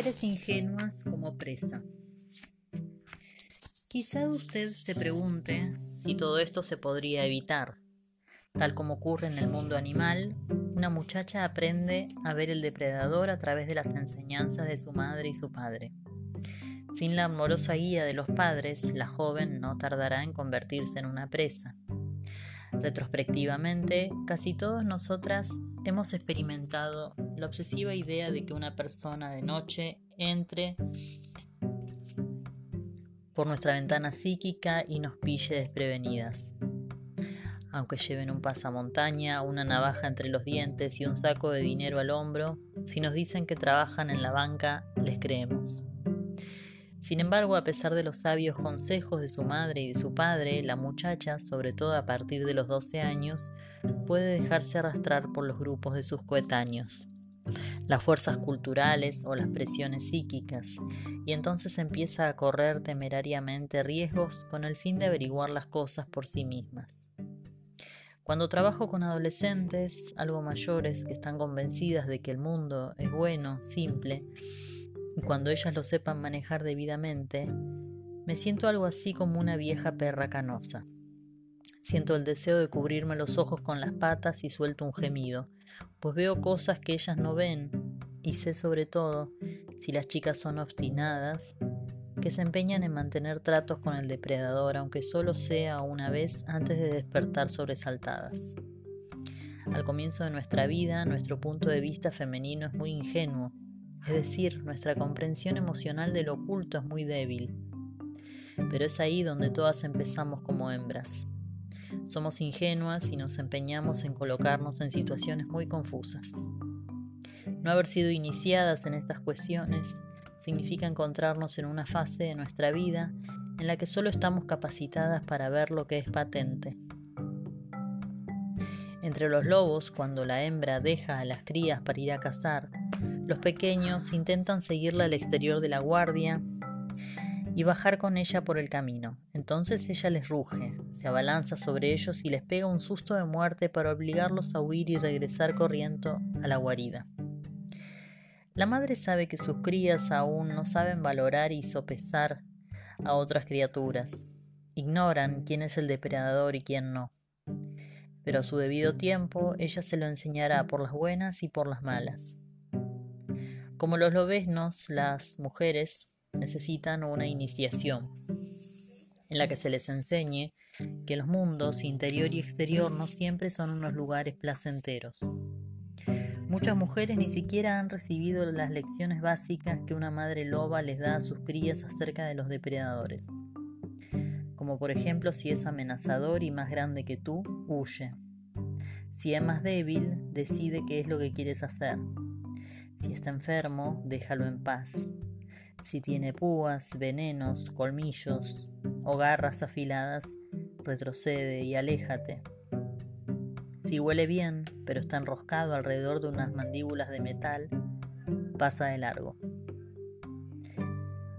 Mujeres ingenuas como presa. Quizá usted se pregunte si todo esto se podría evitar. Tal como ocurre en el mundo animal, una muchacha aprende a ver el depredador a través de las enseñanzas de su madre y su padre. Sin la amorosa guía de los padres, la joven no tardará en convertirse en una presa. Retrospectivamente, casi todas nosotras hemos experimentado la obsesiva idea de que una persona de noche entre por nuestra ventana psíquica y nos pille desprevenidas. Aunque lleven un pasamontaña, una navaja entre los dientes y un saco de dinero al hombro, si nos dicen que trabajan en la banca, les creemos. Sin embargo, a pesar de los sabios consejos de su madre y de su padre, la muchacha, sobre todo a partir de los 12 años, puede dejarse arrastrar por los grupos de sus coetáneos, las fuerzas culturales o las presiones psíquicas, y entonces empieza a correr temerariamente riesgos con el fin de averiguar las cosas por sí mismas. Cuando trabajo con adolescentes, algo mayores, que están convencidas de que el mundo es bueno, simple, y cuando ellas lo sepan manejar debidamente, me siento algo así como una vieja perra canosa. Siento el deseo de cubrirme los ojos con las patas y suelto un gemido, pues veo cosas que ellas no ven y sé sobre todo, si las chicas son obstinadas, que se empeñan en mantener tratos con el depredador, aunque solo sea una vez antes de despertar sobresaltadas. Al comienzo de nuestra vida, nuestro punto de vista femenino es muy ingenuo es decir, nuestra comprensión emocional del oculto es muy débil. Pero es ahí donde todas empezamos como hembras. Somos ingenuas y nos empeñamos en colocarnos en situaciones muy confusas. No haber sido iniciadas en estas cuestiones significa encontrarnos en una fase de nuestra vida en la que solo estamos capacitadas para ver lo que es patente. Entre los lobos, cuando la hembra deja a las crías para ir a cazar, los pequeños intentan seguirla al exterior de la guardia y bajar con ella por el camino. Entonces ella les ruge, se abalanza sobre ellos y les pega un susto de muerte para obligarlos a huir y regresar corriendo a la guarida. La madre sabe que sus crías aún no saben valorar y sopesar a otras criaturas. Ignoran quién es el depredador y quién no. Pero a su debido tiempo ella se lo enseñará por las buenas y por las malas. Como los lobesnos, las mujeres necesitan una iniciación en la que se les enseñe que los mundos interior y exterior no siempre son unos lugares placenteros. Muchas mujeres ni siquiera han recibido las lecciones básicas que una madre loba les da a sus crías acerca de los depredadores. Como por ejemplo, si es amenazador y más grande que tú, huye. Si es más débil, decide qué es lo que quieres hacer. Si está enfermo, déjalo en paz. Si tiene púas, venenos, colmillos o garras afiladas, retrocede y aléjate. Si huele bien, pero está enroscado alrededor de unas mandíbulas de metal, pasa de largo.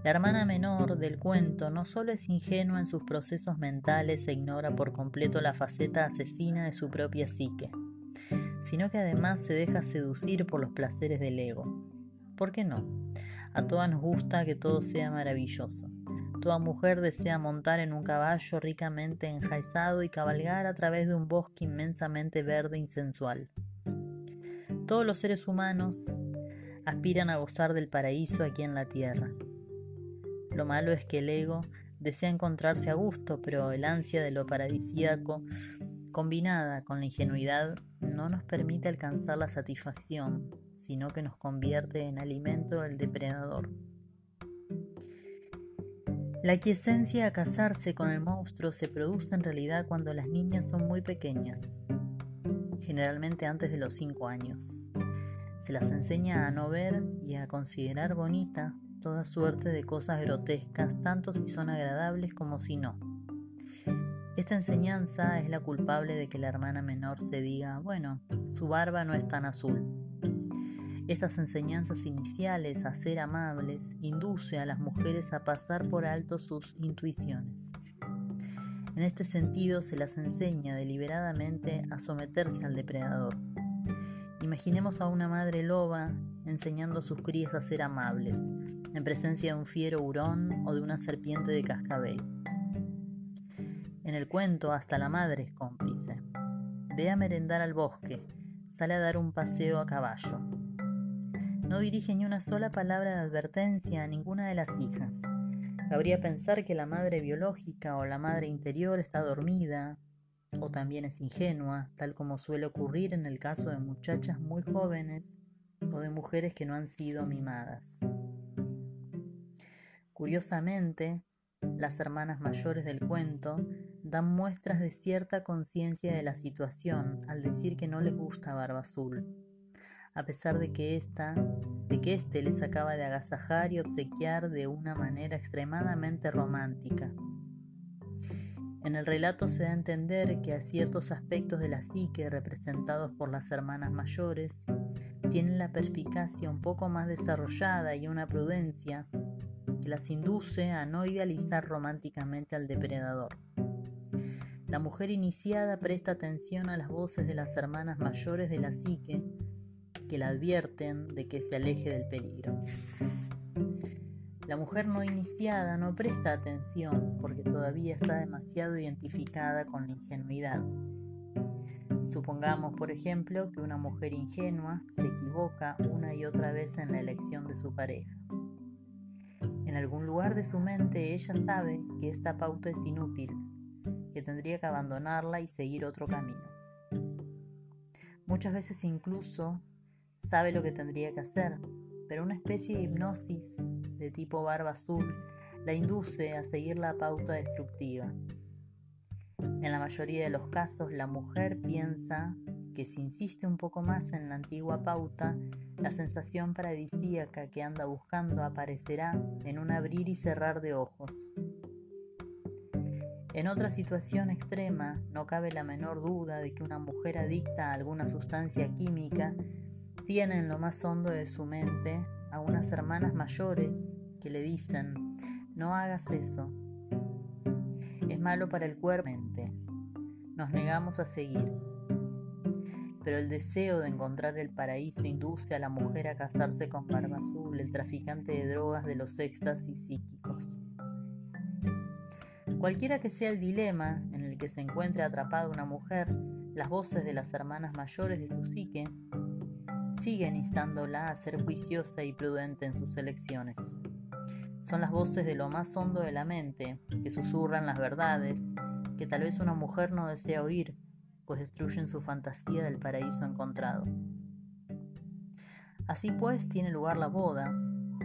La hermana menor del cuento no solo es ingenua en sus procesos mentales e ignora por completo la faceta asesina de su propia psique sino que además se deja seducir por los placeres del ego. ¿Por qué no? A todas nos gusta que todo sea maravilloso. Toda mujer desea montar en un caballo ricamente enjaizado y cabalgar a través de un bosque inmensamente verde y sensual. Todos los seres humanos aspiran a gozar del paraíso aquí en la tierra. Lo malo es que el ego desea encontrarse a gusto, pero el ansia de lo paradisíaco, combinada con la ingenuidad, no nos permite alcanzar la satisfacción, sino que nos convierte en alimento del depredador. La quiesencia a casarse con el monstruo se produce en realidad cuando las niñas son muy pequeñas, generalmente antes de los 5 años. Se las enseña a no ver y a considerar bonita toda suerte de cosas grotescas, tanto si son agradables como si no. Esta enseñanza es la culpable de que la hermana menor se diga, bueno, su barba no es tan azul. Estas enseñanzas iniciales a ser amables induce a las mujeres a pasar por alto sus intuiciones. En este sentido se las enseña deliberadamente a someterse al depredador. Imaginemos a una madre loba enseñando a sus crías a ser amables, en presencia de un fiero hurón o de una serpiente de cascabel. En el cuento hasta la madre es cómplice. Ve a merendar al bosque, sale a dar un paseo a caballo. No dirige ni una sola palabra de advertencia a ninguna de las hijas. Cabría pensar que la madre biológica o la madre interior está dormida, o también es ingenua, tal como suele ocurrir en el caso de muchachas muy jóvenes o de mujeres que no han sido mimadas. Curiosamente, las hermanas mayores del cuento dan muestras de cierta conciencia de la situación al decir que no les gusta Barba Azul, a pesar de que esta, de que éste les acaba de agasajar y obsequiar de una manera extremadamente romántica. En el relato se da a entender que a ciertos aspectos de la psique representados por las hermanas mayores tienen la perspicacia un poco más desarrollada y una prudencia que las induce a no idealizar románticamente al depredador. La mujer iniciada presta atención a las voces de las hermanas mayores de la psique que la advierten de que se aleje del peligro. La mujer no iniciada no presta atención porque todavía está demasiado identificada con la ingenuidad. Supongamos, por ejemplo, que una mujer ingenua se equivoca una y otra vez en la elección de su pareja. En algún lugar de su mente ella sabe que esta pauta es inútil, que tendría que abandonarla y seguir otro camino. Muchas veces incluso sabe lo que tendría que hacer, pero una especie de hipnosis de tipo barba azul la induce a seguir la pauta destructiva. En la mayoría de los casos, la mujer piensa que si insiste un poco más en la antigua pauta, la sensación paradisíaca que anda buscando aparecerá en un abrir y cerrar de ojos. En otra situación extrema, no cabe la menor duda de que una mujer adicta a alguna sustancia química tiene en lo más hondo de su mente a unas hermanas mayores que le dicen, no hagas eso, es malo para el cuerpo. Nos negamos a seguir. Pero el deseo de encontrar el paraíso induce a la mujer a casarse con Barba Azul, el traficante de drogas de los éxtasis psíquicos. Cualquiera que sea el dilema en el que se encuentre atrapada una mujer, las voces de las hermanas mayores de su psique siguen instándola a ser juiciosa y prudente en sus elecciones. Son las voces de lo más hondo de la mente, que susurran las verdades, que tal vez una mujer no desea oír, pues destruyen su fantasía del paraíso encontrado. Así pues tiene lugar la boda,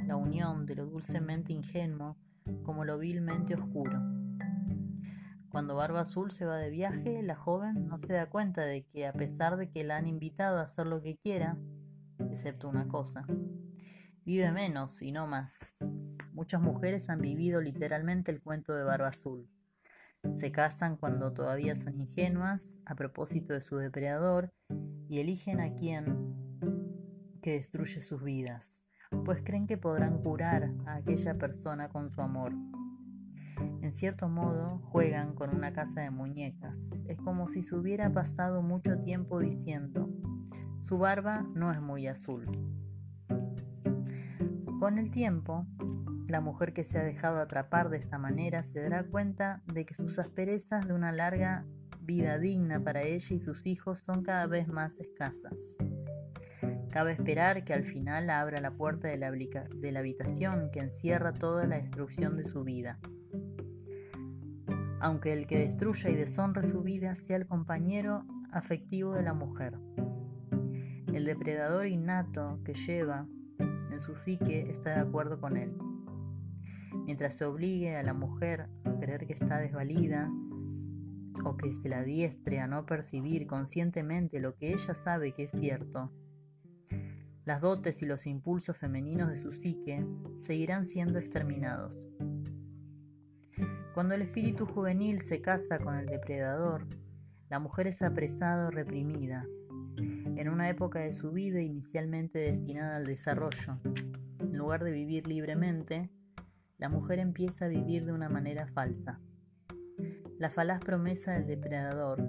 la unión de lo dulcemente ingenuo como lo vilmente oscuro. Cuando Barba Azul se va de viaje, la joven no se da cuenta de que a pesar de que la han invitado a hacer lo que quiera, excepto una cosa. Vive menos y no más. Muchas mujeres han vivido literalmente el cuento de Barba Azul. Se casan cuando todavía son ingenuas a propósito de su depredador y eligen a quien que destruye sus vidas, pues creen que podrán curar a aquella persona con su amor. En cierto modo, juegan con una casa de muñecas. Es como si se hubiera pasado mucho tiempo diciendo, su barba no es muy azul. Con el tiempo, la mujer que se ha dejado atrapar de esta manera se dará cuenta de que sus asperezas de una larga vida digna para ella y sus hijos son cada vez más escasas. Cabe esperar que al final abra la puerta de la, de la habitación que encierra toda la destrucción de su vida. Aunque el que destruya y deshonre su vida sea el compañero afectivo de la mujer. El depredador innato que lleva en su psique está de acuerdo con él. Mientras se obligue a la mujer a creer que está desvalida o que se la diestre a no percibir conscientemente lo que ella sabe que es cierto, las dotes y los impulsos femeninos de su psique seguirán siendo exterminados. Cuando el espíritu juvenil se casa con el depredador, la mujer es apresada o reprimida, en una época de su vida inicialmente destinada al desarrollo. En lugar de vivir libremente, la mujer empieza a vivir de una manera falsa. La falaz promesa del depredador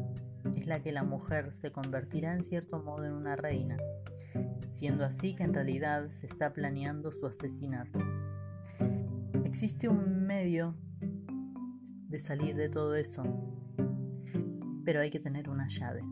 es la que la mujer se convertirá en cierto modo en una reina, siendo así que en realidad se está planeando su asesinato. Existe un medio de salir de todo eso. Pero hay que tener una llave.